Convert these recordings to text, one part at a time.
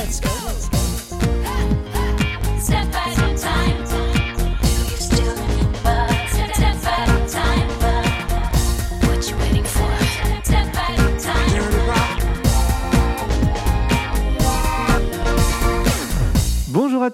let's go. Step at a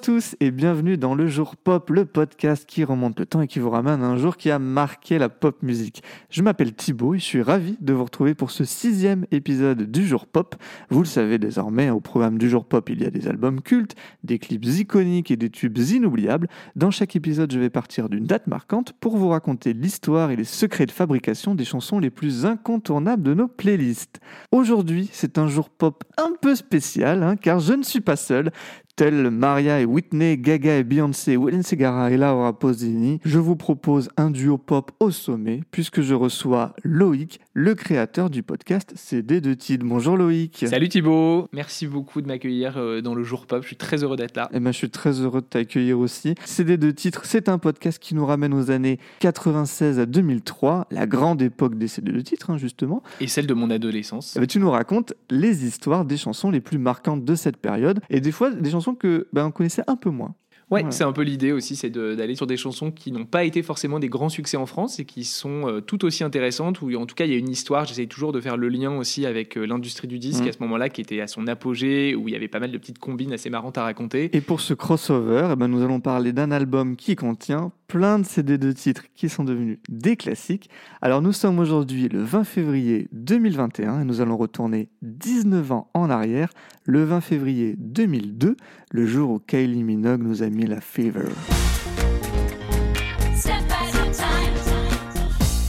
tous et bienvenue dans Le Jour Pop, le podcast qui remonte le temps et qui vous ramène un jour qui a marqué la pop musique. Je m'appelle Thibaut et je suis ravi de vous retrouver pour ce sixième épisode du Jour Pop. Vous le savez désormais, au programme du Jour Pop, il y a des albums cultes, des clips iconiques et des tubes inoubliables. Dans chaque épisode, je vais partir d'une date marquante pour vous raconter l'histoire et les secrets de fabrication des chansons les plus incontournables de nos playlists. Aujourd'hui, c'est un Jour Pop un peu spécial, hein, car je ne suis pas seul. Tels Maria et Whitney, Gaga et Beyoncé, Hélène Segara et Laura Pausini, je vous propose un duo pop au sommet puisque je reçois Loïc, le créateur du podcast CD de Tid. Bonjour Loïc. Salut Thibaut, merci beaucoup de m'accueillir euh, dans le jour pop, je suis très heureux d'être là. Eh ben, je suis très heureux de t'accueillir aussi. CD de titres, c'est un podcast qui nous ramène aux années 96 à 2003, la grande époque des CD de titres, hein, justement. Et celle de mon adolescence. Eh ben, tu nous racontes les histoires des chansons les plus marquantes de cette période et des fois des chansons que ben, on connaissait un peu moins. Ouais, Voilà. c'est un peu l'idée aussi, c'est de- d'aller sur des chansons qui n'ont pas été forcément des grands succès en France et qui sont euh, tout aussi intéressantes, où en tout cas il y a une histoire, j'essaye toujours de faire le lien aussi avec euh, l'industrie du disque Mhm. à ce moment-là, qui était à son apogée, où il y avait pas mal de petites combines assez marrantes à raconter. Et pour ce crossover, eh ben, nous allons parler d'un album qui contient plein de CD de titres qui sont devenus des classiques. Alors nous sommes aujourd'hui le 20 février 2021 et nous allons retourner 19 ans en arrière, le 20 février 2002, le jour où Kylie Minogue nous a mis la Fever.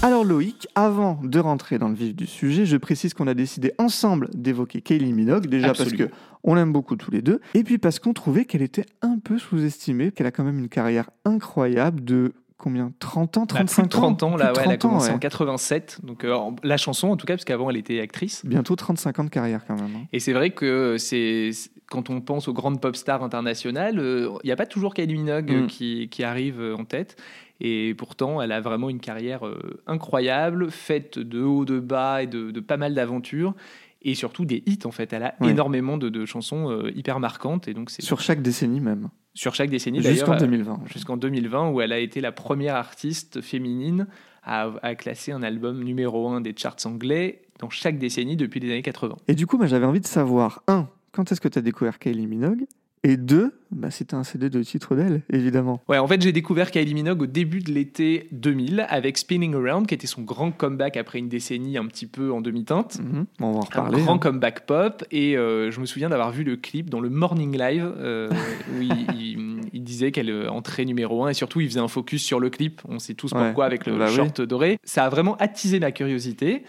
Alors Loïc, avant de rentrer dans le vif du sujet, je précise qu'on a décidé ensemble d'évoquer Kylie Minogue, déjà Absolument. parce que on l'aime beaucoup tous les deux, et puis parce qu'on trouvait qu'elle était un peu sous-estimée, qu'elle a quand même une carrière incroyable de combien? 30 ans, Bah, plus 35 de 30 ans, Plus là, ouais, elle a 30 ans, ouais. en 87, donc euh, la chanson en tout cas, parce qu'avant elle était actrice. Bientôt 35 ans de carrière quand même. hein. Et c'est vrai que c'est- quand on pense aux grandes pop stars internationales, euh, il n'y a pas toujours Kylie Minogue euh, Mm. qui, qui arrive euh, en tête. Et pourtant, elle a vraiment une carrière euh, incroyable, faite de haut, de bas et de, de pas mal d'aventures. Et surtout des hits, en fait. Elle a Ouais. énormément de, de chansons euh, hyper marquantes. Et donc, Sur chaque décennie même, sur chaque décennie, jusqu'en d'ailleurs, euh, 2020. jusqu'en 2020, où elle a été la première artiste féminine à, à classer un album numéro un des charts anglais dans chaque décennie depuis les années 80. Et du coup, bah, j'avais envie de savoir, un, quand est-ce que tu as découvert Kylie Minogue? Et deux, bah, c'était un CD de titre d'elle, évidemment. Ouais, en fait, j'ai découvert Kylie Minogue au début de l'été 2000 avec Spinning Around, qui était son grand comeback après une décennie un petit peu en demi-teinte. Mhm. On va en Un reparler. grand hein. comeback pop et euh, je me souviens d'avoir vu le clip dans le Morning Live euh, où il, il- il disait qu'elle euh, entrait numéro 1 et surtout il faisait un focus sur le clip. On sait tous Ouais. pourquoi avec le Bah oui. doré. Ça a vraiment attisé ma curiosité.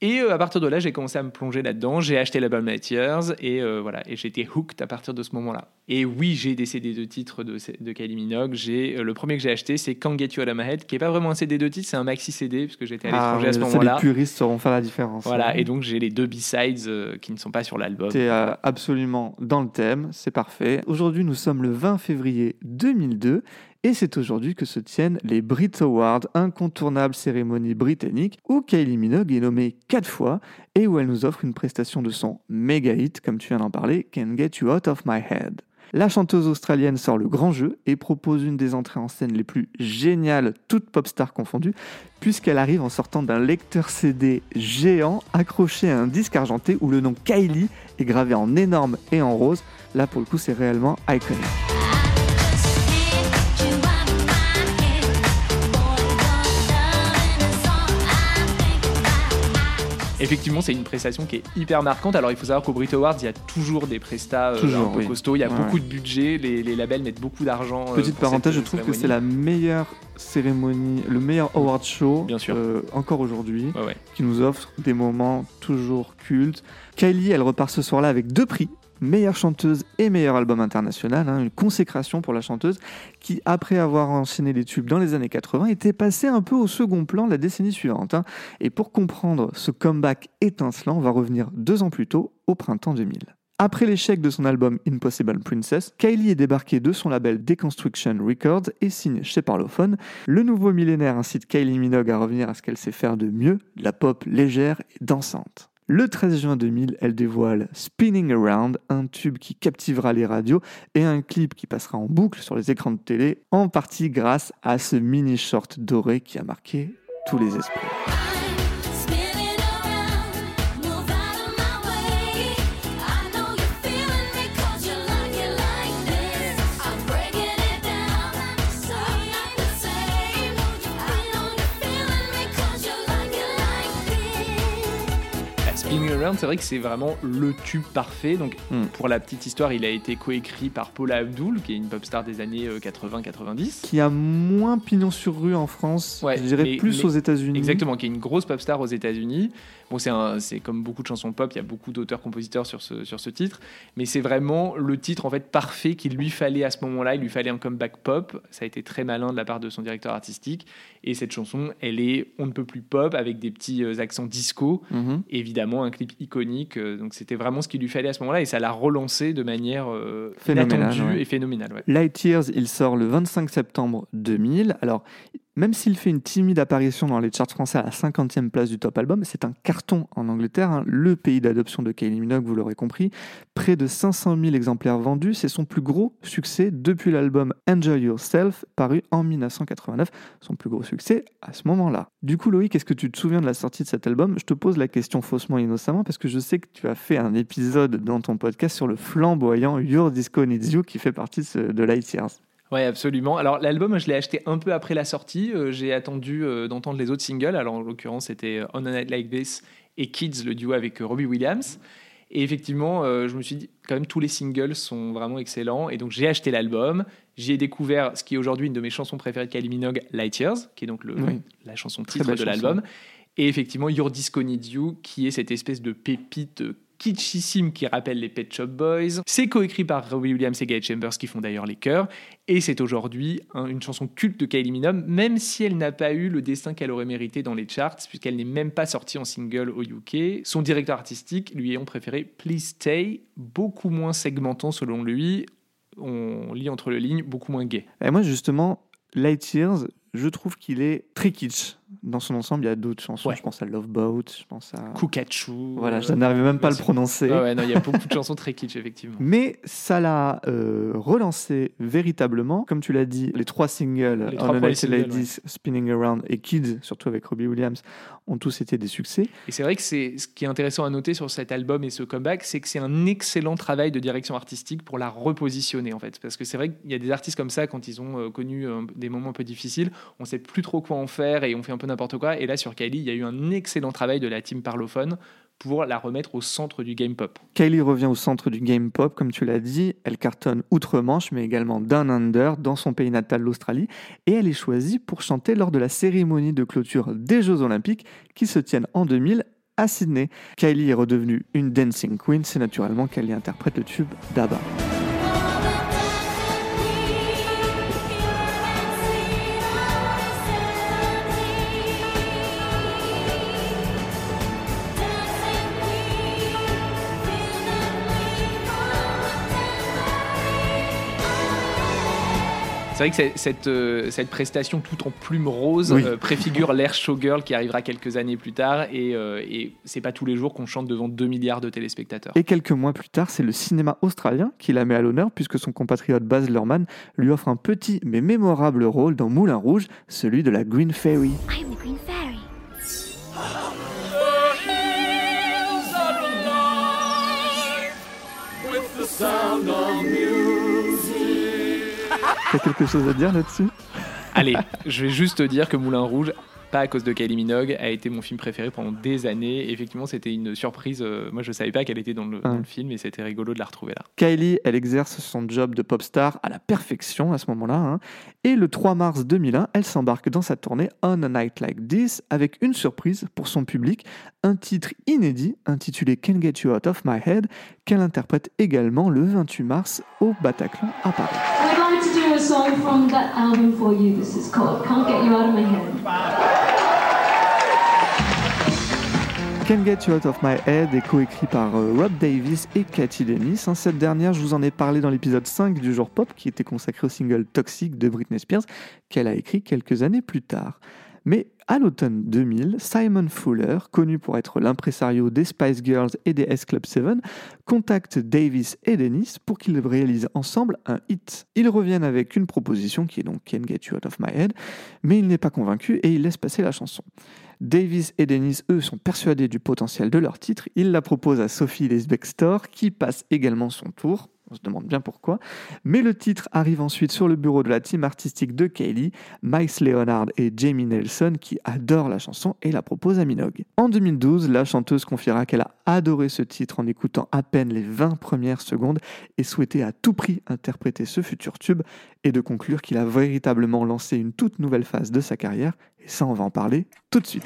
Et euh, à partir de là, j'ai commencé à me plonger là-dedans. J'ai acheté l'album Night Years et euh, voilà, et été hooked à partir de ce moment-là. Et oui, j'ai des CD de titres de, de Kylie Minogue. J'ai euh, le premier que j'ai acheté, c'est Can't Get You Out of My Head, qui est pas vraiment un CD de titres, c'est un maxi CD puisque j'étais à Ah, l'étranger à ce moment-là. les puristes sauront faire la différence. Voilà, hein. et donc j'ai les deux B-sides euh, qui ne sont pas sur l'album. T'es absolument dans le thème, c'est parfait. Aujourd'hui, nous sommes le 20 février 2002 et c'est aujourd'hui que se tiennent les Brit Awards, incontournable cérémonie britannique où Kylie Minogue est nommée quatre fois et où elle nous offre une prestation de son méga hit, comme tu viens d'en parler, Can't Get You Out of My Head. La chanteuse australienne sort le grand jeu et propose une des entrées en scène les plus géniales, toutes pop stars confondues, puisqu'elle arrive en sortant d'un lecteur CD géant accroché à un disque argenté où le nom Kylie est gravé en énorme et en rose. Là, pour le coup, c'est réellement iconique. Effectivement, c'est une prestation qui est hyper marquante. Alors, il faut savoir qu'au Brit Awards, il y a toujours des prestats euh, Toujours, un peu oui. costauds. Il y a Ouais, beaucoup de budget. Les, les labels mettent beaucoup d'argent. euh, Petite parenthèse, je cette trouve que c'est la meilleure cérémonie, le meilleur award show, Bien sûr. euh, encore aujourd'hui, Ouais, ouais. qui nous offre des moments toujours cultes. Kylie, elle repart ce soir-là avec deux prix. Meilleure chanteuse et meilleur album international, hein, une consécration pour la chanteuse qui, après avoir enchaîné les tubes dans les années 80, était passée un peu au second plan la décennie suivante. hein. Et pour comprendre ce comeback étincelant, on va revenir deux ans plus tôt, au printemps 2000. Après l'échec de son album Impossible Princess, Kylie est débarquée de son label Deconstruction Records et signe chez Parlophone. Le nouveau millénaire incite Kylie Minogue à revenir à ce qu'elle sait faire de mieux, la pop légère et dansante. Le 13 juin 2000, elle dévoile Spinning Around, un tube qui captivera les radios et un clip qui passera en boucle sur les écrans de télé, en partie grâce à ce mini short doré qui a marqué tous les esprits. C'est vrai que c'est vraiment le tube parfait. Donc, Hmm. pour la petite histoire, il a été coécrit par Paula Abdul, qui est une pop star des années euh, 80-90. Qui a moins pignon sur rue en France, Ouais, je dirais mais- plus mais- aux États-Unis. Exactement, qui est une grosse pop star aux États-Unis. Bon, c'est comme beaucoup de chansons pop, il y a beaucoup d'auteurs-compositeurs sur ce, sur ce titre, mais c'est vraiment le titre en fait parfait qu'il lui fallait à ce moment-là. Il lui fallait un comeback pop. Ça a été très malin de la part de son directeur artistique. Et cette chanson, elle est on ne peut plus pop avec des petits euh, accents disco. Mhm. Évidemment, un clip iconique. euh, donc c'était vraiment ce qu'il lui fallait à ce moment-là et ça l'a relancé de manière euh, Phénoménale, inattendue ouais. et phénoménale. ouais. Light Years, il sort le 25 septembre 2000. Alors, même s'il fait une timide apparition dans les charts français à la 50e place du top album, c'est un carton en Angleterre, hein, le pays d'adoption de Kylie Minogue, vous l'aurez compris. Près de 500 000 exemplaires vendus, c'est son plus gros succès depuis l'album Enjoy Yourself, paru en 1989. Son plus gros succès à ce moment-là. Du coup, Loïc, est-ce que tu te souviens de la sortie de cet album? Je te pose la question faussement innocemment parce que je sais que tu as fait un épisode dans ton podcast sur le flamboyant Your Disco Needs You qui fait partie de, Light Years. Ouais, absolument. Alors l'album, je l'ai acheté un peu après la sortie. Euh, J'ai attendu euh, d'entendre les autres singles. Alors en l'occurrence, c'était euh, On a Night Like This et Kids, le duo avec euh, Robbie Williams. Et effectivement, je me suis dit, quand même, tous les singles sont vraiment excellents. Et donc j'ai acheté l'album. J'y ai découvert ce qui est aujourd'hui une de mes chansons préférées de Kylie Minogue, Light Years, qui est donc le, Oui. la chanson titre de l'album. Et effectivement, Your Disco Needs You, qui est cette espèce de pépite kitschissime qui rappelle les Pet Shop Boys. C'est coécrit par Robbie Williams et Guy Chambers qui font d'ailleurs les chœurs. Et c'est aujourd'hui un- une chanson culte de Kylie Minogue, même si elle n'a pas eu le destin qu'elle aurait mérité dans les charts, puisqu'elle n'est même pas sortie en single au UK. Son directeur artistique lui ayant préféré Please Stay, beaucoup moins segmentant selon lui. On lit entre les lignes, beaucoup moins gay. Et moi, justement, Light Years, je trouve qu'il est très kitsch. Dans son ensemble, il y a d'autres chansons. Ouais. Je pense à Love Boat, je pense à. Kukachu. Voilà, je n'arrivais même pas à le prononcer. Ouais, ouais, non, il y a beaucoup de chansons très kitsch, effectivement. Mais ça l'a euh, relancé véritablement. Comme tu l'as dit, les trois singles, Les On trois premiers Night Ladies, Spinning Around et Kids, surtout avec Robbie Williams, ont tous été des succès. Et c'est vrai que c'est ce qui est intéressant à noter sur cet album et ce comeback, c'est que c'est un excellent travail de direction artistique pour la repositionner en fait. Parce que c'est vrai qu'il y a des artistes comme ça quand ils ont euh, connu euh, des moments un peu difficiles, on sait plus trop quoi en faire et on fait un peu n'importe quoi. Et là sur Kylie, il y a eu un excellent travail de la team parlophone pour la remettre au centre du game pop. Kylie revient au centre du game pop, comme tu l'as dit. Elle cartonne outre-Manche, mais également down under, dans son pays natal, l'Australie. Et elle est choisie pour chanter lors de la cérémonie de clôture des Jeux Olympiques qui se tiennent en 2000 à Sydney. Kylie est redevenue une dancing queen. C'est naturellement qu'elle y interprète le tube d'Abba. C'est vrai que cette, euh, cette prestation tout en plume rose Oui. euh, préfigure l'ère showgirl qui arrivera quelques années plus tard et, euh, et c'est pas tous les jours qu'on chante devant 2 milliards de téléspectateurs. Et quelques mois plus tard, c'est le cinéma australien qui la met à l'honneur puisque son compatriote Baz Luhrmann lui offre un petit mais mémorable rôle dans Moulin Rouge, celui de la Green Fairy. I am the Green Fairy. T'as quelque chose à dire là-dessus? Allez, je vais juste te dire que Moulin Rouge, pas à cause de Kylie Minogue, a été mon film préféré pendant des années. Effectivement, c'était une surprise. euh, Moi, je savais pas qu'elle était dans le, dans Ouais. le film et c'était rigolo de la retrouver là. Kylie, elle exerce son job de pop star à la perfection à ce moment-là. hein. Et le 3 mars 2001, elle s'embarque dans sa tournée On a Night Like This avec une surprise pour son public, un titre inédit intitulé Can't Get You Out of My Head, qu'elle interprète également le 28 mars au Bataclan à Paris. A song from that album for you. This is called Can't Get You Out of My Head. Can't Get You Out of My Head est coécrit par euh, Rob Davis et Cathy Dennis. hein. Cette dernière, je vous en ai parlé dans l'épisode 5 du jour pop qui était consacré au single Toxic de Britney Spears qu'elle a écrit quelques années plus tard. Mais à l'automne 2000, Simon Fuller, connu pour être l'impresario des Spice Girls et des S Club 7, contacte Davis et Dennis pour qu'ils réalisent ensemble un hit. Ils reviennent avec une proposition qui est donc Can't Get You Out of My Head, mais il n'est pas convaincu et il laisse passer la chanson. Davis et Dennis, eux, sont persuadés du potentiel de leur titre. Ils la proposent à Sophie Lesbextor, qui passe également son tour. On se demande bien pourquoi. Mais le titre arrive ensuite sur le bureau de la team artistique de Kaylee, Miles Leonard et Jamie Nelson, qui adorent la chanson et la proposent à Minogue. En 2012, la chanteuse confiera qu'elle a adoré ce titre en écoutant à peine les 20 premières secondes et souhaitait à tout prix interpréter ce futur tube et de conclure qu'il a véritablement lancé une toute nouvelle phase de sa carrière. Et ça, on va en parler tout de suite.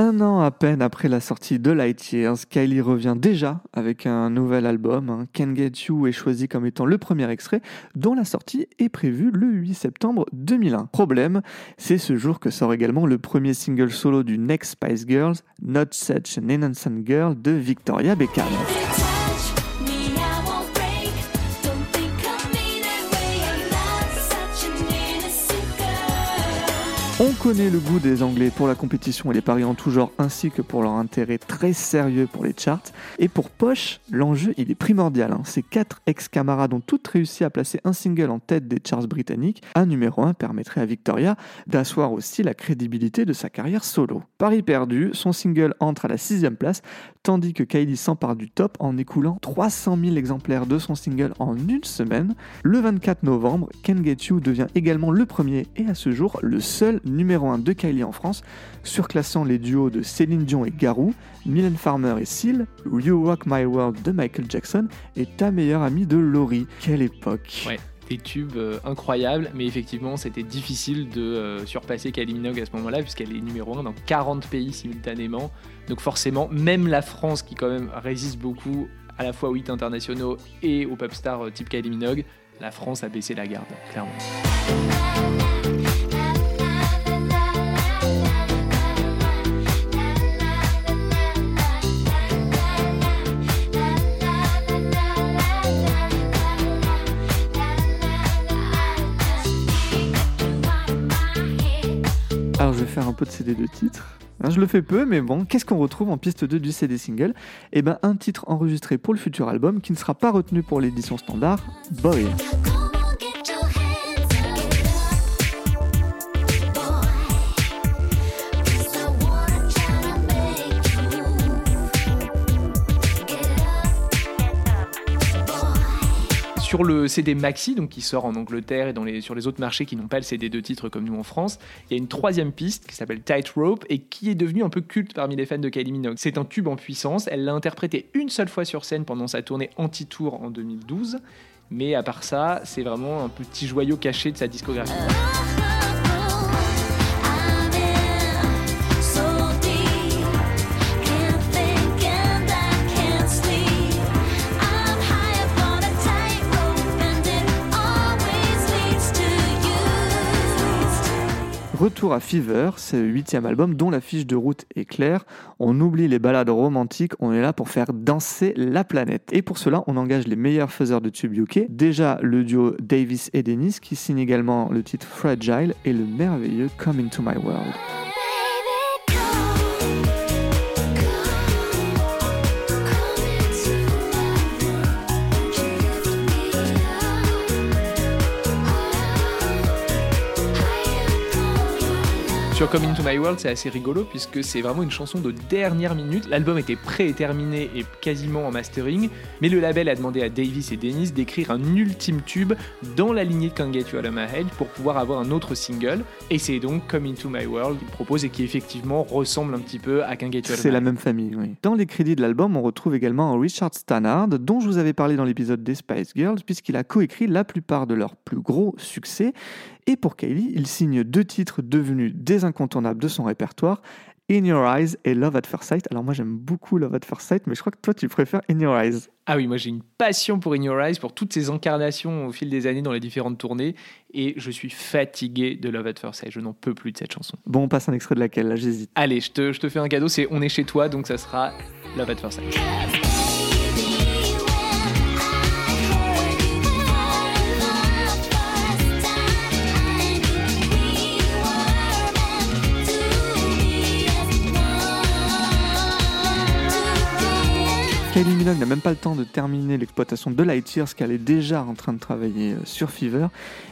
Un an à peine après la sortie de Light Years, Kylie revient déjà avec un nouvel album. hein. Can't Get You est choisi comme étant le premier extrait, dont la sortie est prévue le 8 septembre 2001. Problème, c'est ce jour que sort également le premier single solo du Next Spice Girls, Not Such an Innocent Girl de Victoria Beckham. On connaît le goût des Anglais pour la compétition et les paris en tout genre, ainsi que pour leur intérêt très sérieux pour les charts. Et pour Posh, l'enjeu il est primordial. hein. Ces quatre ex-camarades ont toutes réussi à placer un single en tête des charts britanniques. Un numéro 1 permettrait à Victoria d'asseoir aussi la crédibilité de sa carrière solo. Paris perdu, son single entre à la sixième place, tandis que Kylie s'empare du top en écoulant 300 000 exemplaires de son single en une semaine. Le 24 novembre, Can Get You devient également le premier et à ce jour le seul numéro 1 de Kylie en France, surclassant les duos de Céline Dion et Garou, Mylène Farmer et Seal, You Rock My World de Michael Jackson et Ta meilleure amie de Laurie. Quelle époque Ouais. Des tubes euh, incroyables, mais effectivement, c'était difficile de euh, surpasser Kylie Minogue à ce moment-là, puisqu'elle est numéro 1 dans 40 pays simultanément. Donc forcément, même la France, qui quand même résiste beaucoup à la fois aux hits internationaux et aux pop stars euh, type Kylie Minogue, la France a baissé la garde, clairement. De titres. Hein, je le fais peu, mais bon, qu'est-ce qu'on retrouve en piste 2 du CD single? Eh ben un titre enregistré pour le futur album qui ne sera pas retenu pour l'édition standard, Boy. Sur le CD Maxi, qui sort en Angleterre et sur les autres marchés qui n'ont pas le CD de titre comme nous en France, il y a une troisième piste qui s'appelle Tightrope et qui est devenue un peu culte parmi les fans de Kylie Minogue. C'est un tube en puissance, elle l'a interprété une seule fois sur scène pendant sa tournée anti-tour en 2012, mais à part ça, c'est vraiment un petit joyau caché de sa discographie. Retour à Fever, c'est le huitième album dont la fiche de route est claire. On oublie les balades romantiques, on est là pour faire danser la planète. Et pour cela, on engage les meilleurs faiseurs de tubes UK. Déjà le duo Davis et Dennis qui signe également le titre Fragile et le merveilleux Come Into My World. Sur Come Into My World, c'est assez rigolo puisque c'est vraiment une chanson de dernière minute. L'album était prêt et terminé et quasiment en mastering, mais le label a demandé à Davis et Dennis d'écrire un ultime tube dans la lignée de Can't Get You Out of My Head pour pouvoir avoir un autre single. Et c'est donc Come Into My World qu'il propose et qui effectivement ressemble un petit peu à Can't Get You Out of C'est My la Head. même famille, oui. Dans les crédits de l'album, on retrouve également Richard Stannard, dont je vous avais parlé dans l'épisode des Spice Girls, puisqu'il a coécrit la plupart de leurs plus gros succès. Et pour Kylie, il signe deux titres devenus des incontournables de son répertoire, In Your Eyes et Love at First Sight. Alors moi j'aime beaucoup Love at First Sight, mais je crois que toi tu préfères In Your Eyes. Ah oui, moi j'ai une passion pour In Your Eyes, pour toutes ces incarnations au fil des années dans les différentes tournées, et je suis fatigué de Love at First Sight. Je n'en peux plus de cette chanson. Bon, on passe un extrait de laquelle, là j'hésite. Allez, je te, je te fais un cadeau, c'est On est chez toi, donc ça sera Love at First Sight. Kylie Minogue n'a même pas le temps de terminer l'exploitation de Lightyears qu'elle est déjà en train de travailler euh, sur Fever.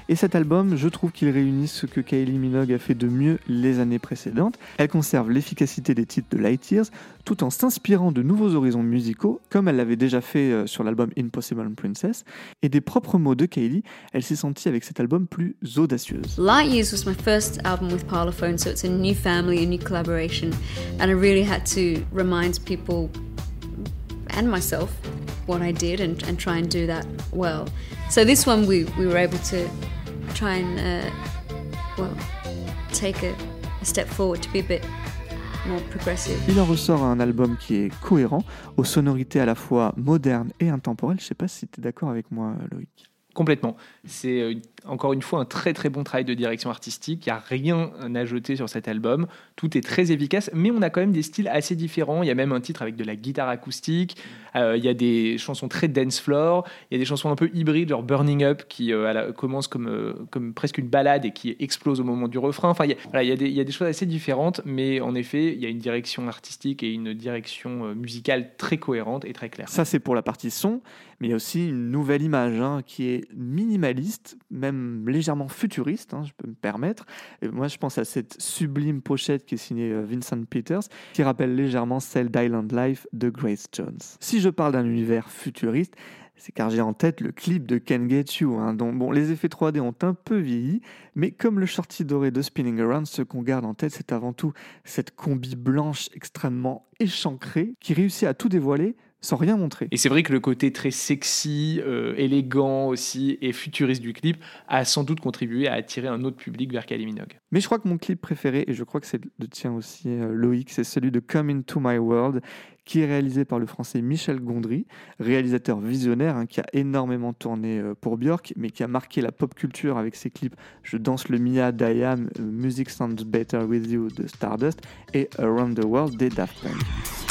Et cet album, je trouve qu'il réunit ce que Kylie Minogue a fait de mieux les années précédentes. Elle conserve l'efficacité des titres de Lightyears tout en s'inspirant de nouveaux horizons musicaux, comme elle l'avait déjà fait euh, sur l'album Impossible Princess. Et des propres mots de Kylie, elle s'est sentie avec cet album plus audacieuse. Light Years was my first album with Parlophone, so it's a new family, a new collaboration, and I really had to remind people and myself what I did and, and try and do that well. So this one we, we were able to try and uh, well take a, a step forward to be a bit more progressive. Il en ressort un album qui est cohérent, aux sonorités à la fois modernes et intemporelles. Je sais pas si tu es d'accord avec moi, Loïc. Complètement. C'est euh, encore une fois un très très bon travail de direction artistique. Il n'y a rien à jeter sur cet album. Tout est très efficace, mais on a quand même des styles assez différents. Il y a même un titre avec de la guitare acoustique. Euh, il y a des chansons très dance floor. Il y a des chansons un peu hybrides, genre Burning Up, qui euh, commence comme, euh, comme presque une balade et qui explose au moment du refrain. Enfin, il y a, des, il y a des choses assez différentes, mais en effet, il y a une direction artistique et une direction musicale très cohérente et très claire. Ça, c'est pour la partie son, mais il y a aussi une nouvelle image hein, qui est minimaliste, même légèrement futuriste, hein, je peux me permettre. Et moi, je pense à cette sublime pochette qui est signée euh, Vincent Peters, qui rappelle légèrement celle d'Island Life de Grace Jones. Si je parle d'un univers futuriste, c'est car j'ai en tête le clip de Can Get You, hein, dont bon, les effets 3D ont un peu vieilli, mais comme le shorty doré de Spinning Around, ce qu'on garde en tête, c'est avant tout cette combi blanche extrêmement échancrée qui réussit à tout dévoiler sans rien montrer. Et c'est vrai que le côté très sexy, euh, élégant aussi et futuriste du clip a sans doute contribué à attirer un autre public vers Kylie Minogue. Mais je crois que mon clip préféré, et je crois que c'est le tien aussi, euh, Loïc, c'est celui de Come Into My World, qui est réalisé par le français Michel Gondry, réalisateur visionnaire hein, qui a énormément tourné euh, pour Björk, mais qui a marqué la pop culture avec ses clips Je danse le Mia d'Ayam, euh, Music Sounds Better With You de Stardust et Around the World des Daft Punk.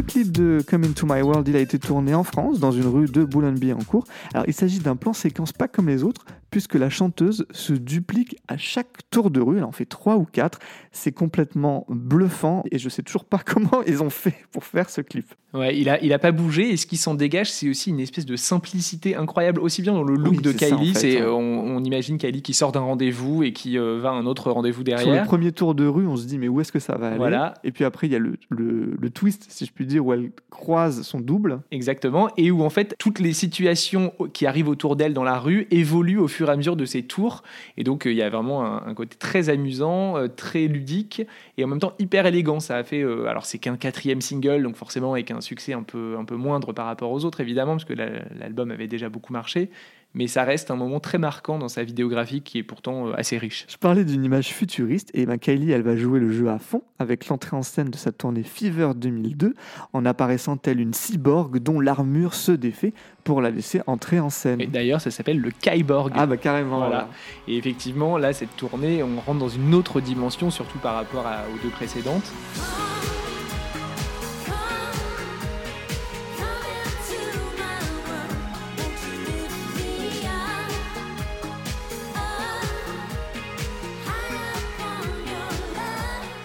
Le clip de Come Into My World, il a été tourné en France, dans une rue de Boulogne-Billancourt. Alors, il s'agit d'un plan séquence pas comme les autres, puisque la chanteuse se duplique à chaque tour de rue. Elle en fait trois ou quatre. C'est complètement bluffant et je sais toujours pas comment ils ont fait pour faire ce clip. Ouais, il a, il a pas bougé et ce qui s'en dégage, c'est aussi une espèce de simplicité incroyable, aussi bien dans le look Oui, de en Kylie. fait, c'est, hein. euh, on, on imagine Kylie qui sort d'un rendez-vous et qui euh, va à un autre rendez-vous Sur le derrière. premier tour de rue, on se dit mais où est-ce que ça va aller? Voilà. Et puis après, il y a le, le- le twist, si je puis dire, où elle croise son double. Exactement, et où en fait toutes les situations qui arrivent autour d'elle dans la rue évoluent au fur à mesure de ses tours. Et donc euh, il y a vraiment un, un côté très amusant, euh, très ludique et en même temps hyper élégant. Ça a fait, euh, alors c'est qu'un quatrième single, donc forcément avec un succès un peu, un peu moindre par rapport aux autres évidemment, parce que la- l'album avait déjà beaucoup marché. Mais ça reste un moment très marquant dans sa vidéographie qui est pourtant euh, assez riche. Je parlais d'une image futuriste et ben Kylie, elle va jouer le jeu à fond avec l'entrée en scène de sa tournée Fever 2002 en apparaissant telle une cyborg dont l'armure se défait pour la laisser entrer en scène. Et d'ailleurs, ça s'appelle le Kyborg. Ah bah carrément. Voilà. voilà. Et effectivement, là, cette tournée, on rentre dans une autre dimension, surtout par rapport à- aux deux précédentes.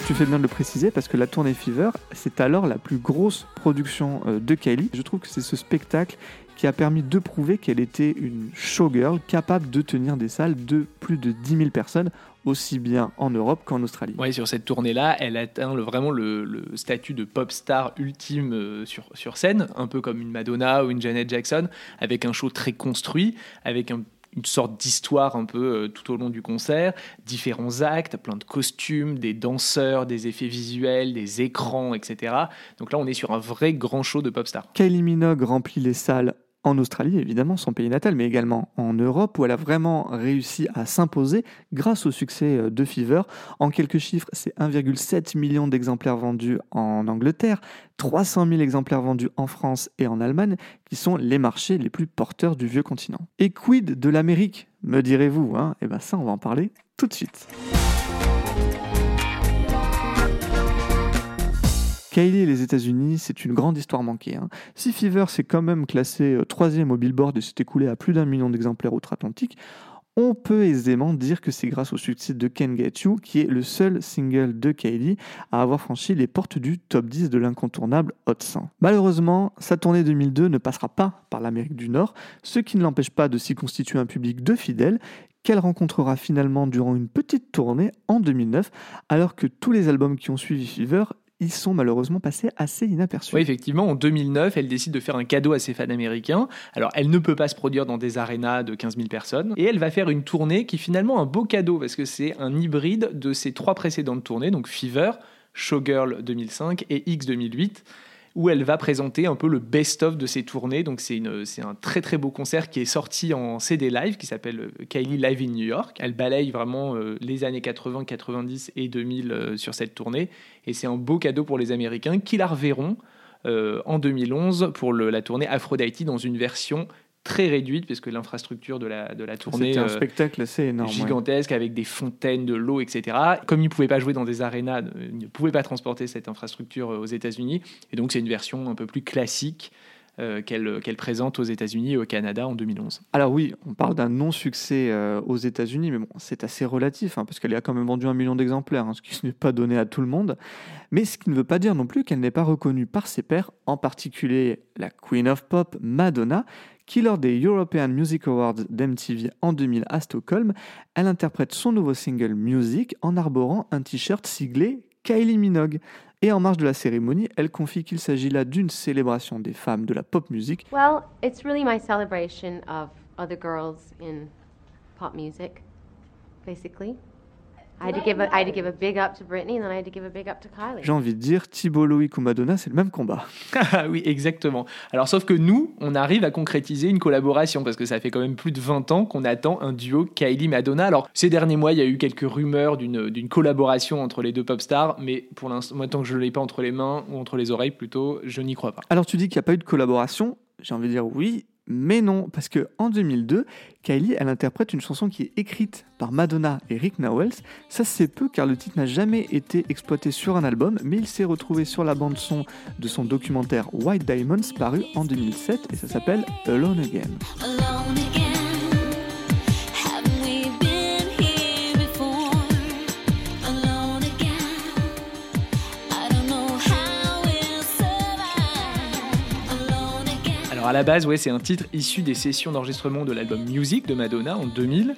Tu fais bien de le préciser parce que la tournée Fever, c'est alors la plus grosse production euh, de Kylie. Je trouve que c'est ce spectacle qui a permis de prouver qu'elle était une showgirl capable de tenir des salles de plus de 10 000 personnes, aussi bien en Europe qu'en Australie. Ouais, sur cette tournée-là, elle atteint vraiment le, le statut de pop star ultime euh, sur, sur scène, un peu comme une Madonna ou une Janet Jackson, avec un show très construit, avec un- une sorte d'histoire un peu euh, tout au long du concert, différents actes, plein de costumes, des danseurs, des effets visuels, des écrans, etc. Donc là, on est sur un vrai grand show de pop star. Kylie Minogue remplit les salles en Australie, évidemment, son pays natal, mais également en Europe, où elle a vraiment réussi à s'imposer grâce au succès euh, de Fever. En quelques chiffres, c'est 1,7 million d'exemplaires vendus en Angleterre, 300 000 exemplaires vendus en France et en Allemagne, qui sont les marchés les plus porteurs du vieux continent. Et quid de l'Amérique, me direz-vous hein? Eh bien ça, on va en parler tout de suite. Kylie et les États-Unis, c'est une grande histoire manquée. hein. Si Fever s'est quand même classé euh, troisième au Billboard et s'est écoulé à plus d'un million d'exemplaires outre-Atlantique, on peut aisément dire que c'est grâce au succès de Can Get You, qui est le seul single de Kylie à avoir franchi les portes du top 10 de l'incontournable Hot 100. Malheureusement, sa tournée 2002 ne passera pas par l'Amérique du Nord, ce qui ne l'empêche pas de s'y constituer un public de fidèles qu'elle rencontrera finalement durant une petite tournée en 2009, alors que tous les albums qui ont suivi Fever ils sont malheureusement passés assez inaperçus. Oui, effectivement, en 2009, elle décide de faire un cadeau à ses fans américains. Alors, elle ne peut pas se produire dans des arénas de 15 000 personnes. Et elle va faire une tournée qui est finalement un beau cadeau, parce que c'est un hybride de ses trois précédentes tournées, donc Fever, Showgirl 2005 et X 2008 où elle va présenter un peu le best-of de ses tournées. Donc c'est un très très beau concert qui est sorti en CD live qui s'appelle euh, Kylie Live in New York. Elle balaye vraiment euh, les années 80, 90 et 2000 euh, sur cette tournée et c'est un beau cadeau pour les Américains qui la reverront en 2011 pour la tournée Aphrodite dans une version très réduite parce que l'infrastructure de la, de la tournée C'était un euh, spectacle assez énorme. ouais. gigantesque avec des fontaines, de l'eau, etc. Comme ils ne pouvaient pas jouer dans des arénas, euh, ils ne pouvaient pas transporter cette infrastructure euh, aux États-Unis. Et donc, c'est une version un peu plus classique euh, qu'elle qu'elle présente aux États-Unis et au Canada en 2011. Alors oui, on parle d'un non-succès euh, aux États-Unis, mais bon, c'est assez relatif, hein, parce qu'elle a quand même vendu un million d'exemplaires, hein, ce qui n'est pas donné à tout le monde. Mais ce qui ne veut pas dire non plus qu'elle n'est pas reconnue par ses pairs, en particulier la Queen of Pop, Madonna, qui lors des European Music Awards d'MTV en 2000 à Stockholm, elle interprète son nouveau single Music en arborant un t-shirt siglé Kylie Minogue. Et en marge de la cérémonie, elle confie qu'il s'agit là d'une célébration des femmes de la pop music Well, it's really my celebration of other girls in pop music, basically. J'ai envie de dire, Thibault Loïc ou Madonna, c'est le même combat. Ah oui, exactement. Alors, sauf que nous, on arrive à concrétiser une collaboration parce que ça fait quand même plus de 20 ans qu'on attend un duo Kylie-Madonna. Alors, ces derniers mois, il y a eu quelques rumeurs d'une d'une collaboration entre les deux pop stars, mais pour l'instant, moi, tant que je ne l'ai pas entre les mains ou entre les oreilles plutôt, je n'y crois pas. Alors tu dis qu'il n'y a pas eu de collaboration, j'ai envie de dire oui, mais non, parce que en 2002, Kylie, elle interprète une chanson qui est écrite par Madonna et Rick Nowels. Ça c'est peu car le titre n'a jamais été exploité sur un album, mais il s'est retrouvé sur la bande son de son documentaire White Diamonds paru en 2007 et ça s'appelle Alone Again. Alone again. Alors à la base, ouais, c'est un titre issu des sessions d'enregistrement de l'album Music de Madonna en 2000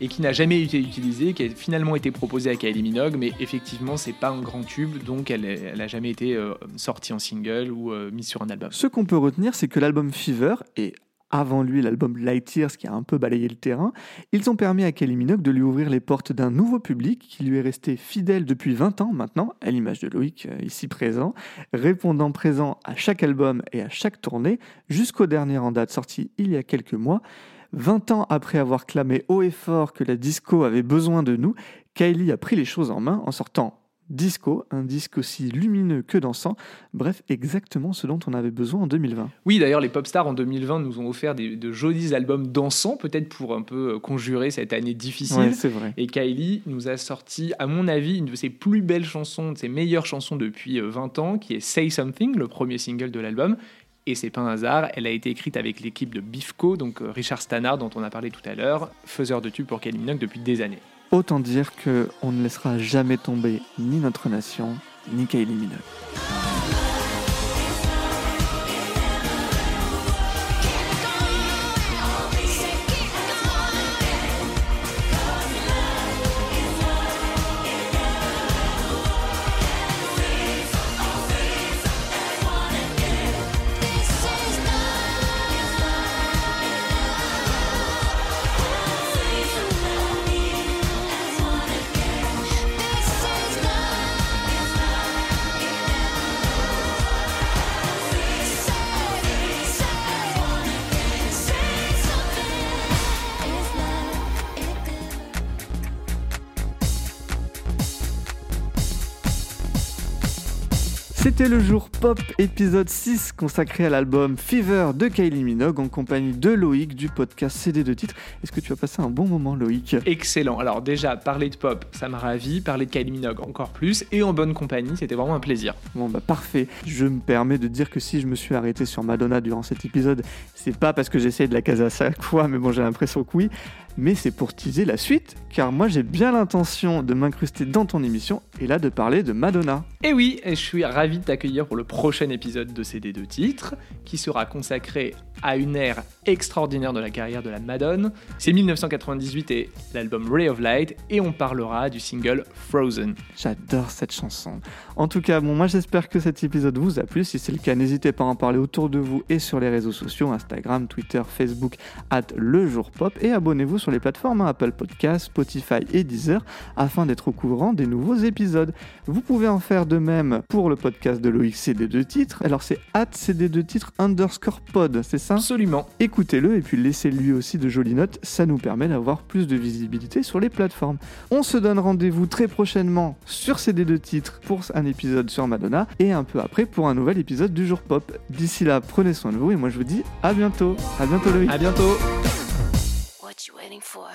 et qui n'a jamais été utilisé, qui a finalement été proposé à Kylie Minogue, mais effectivement, c'est pas un grand tube, donc elle, est- elle a jamais été euh, sortie en single ou euh, mise sur un album. Ce qu'on peut retenir, c'est que l'album Fever et avant lui l'album Light Years qui a un peu balayé le terrain, ils ont permis à Kylie Minogue de lui ouvrir les portes d'un nouveau public qui lui est resté fidèle depuis 20 ans maintenant, à l'image de Loïc euh, ici présent, répondant présent à chaque album et à chaque tournée, jusqu'au dernier en date sorti il y a quelques mois. 20 ans après avoir clamé haut et fort que la disco avait besoin de nous, Kylie a pris les choses en main en sortant Disco, un disque aussi lumineux que dansant, bref, exactement ce dont on avait besoin en 2020. Oui, d'ailleurs, les pop stars en 2020 nous ont offert des, de jolis albums dansants, peut-être pour un peu euh, conjurer cette année difficile. Ouais, c'est vrai. Et Kylie nous a sorti, à mon avis, une de ses plus belles chansons, de ses meilleures chansons depuis euh, 20 ans, qui est Say Something, le premier single de l'album. Et c'est pas un hasard, elle a été écrite avec l'équipe de Bifco, donc euh, Richard Stannard, dont on a parlé tout à l'heure, faiseur de tubes pour Kylie Minogue depuis des années. Autant dire que on ne laissera jamais tomber ni notre nation, ni Kylie Minogue. C'était le jour pop épisode 6 consacré à l'album Fever de Kylie Minogue en compagnie de Loïc du podcast CD de titres. Est-ce que tu as passé un bon moment Loïc? Excellent. Alors déjà, parler de pop, ça m'a ravi. Parler de Kylie Minogue, encore plus. Et en bonne compagnie, c'était vraiment un plaisir. Bon bah parfait. Je me permets de dire que si je me suis arrêté sur Madonna durant cet épisode, c'est pas parce que j'essaie de la caser à chaque fois, mais bon j'ai l'impression que oui. Mais c'est pour teaser la suite, car moi j'ai bien l'intention de m'incruster dans ton émission et là de parler de Madonna. Et oui, je suis ravi de t'accueillir pour le prochain épisode de CD de titres, qui sera consacré à une ère extraordinaire de la carrière de la Madone. C'est 1998 et l'album Ray of Light, et on parlera du single Frozen. J'adore cette chanson. En tout cas, bon, moi j'espère que cet épisode vous a plu. Si c'est le cas, n'hésitez pas à en parler autour de vous et sur les réseaux sociaux, Instagram, Twitter, Facebook, at le jour pop, et abonnez-vous sur les plateformes hein, Apple Podcasts, Spotify et Deezer afin d'être au courant des nouveaux épisodes. Vous pouvez en faire de même pour le podcast de Loïc CD2 titres. Alors c'est at CD2 titres underscore pod, c'est ça? Absolument. Écoutez-le et puis laissez lui aussi de jolies notes, ça nous permet d'avoir plus de visibilité sur les plateformes. On se donne rendez-vous très prochainement sur CD2 titres pour un épisode sur Madonna et un peu après pour un nouvel épisode du jour pop. D'ici là, prenez soin de vous et moi je vous dis à bientôt. À bientôt Loïc. À bientôt. What you waiting for?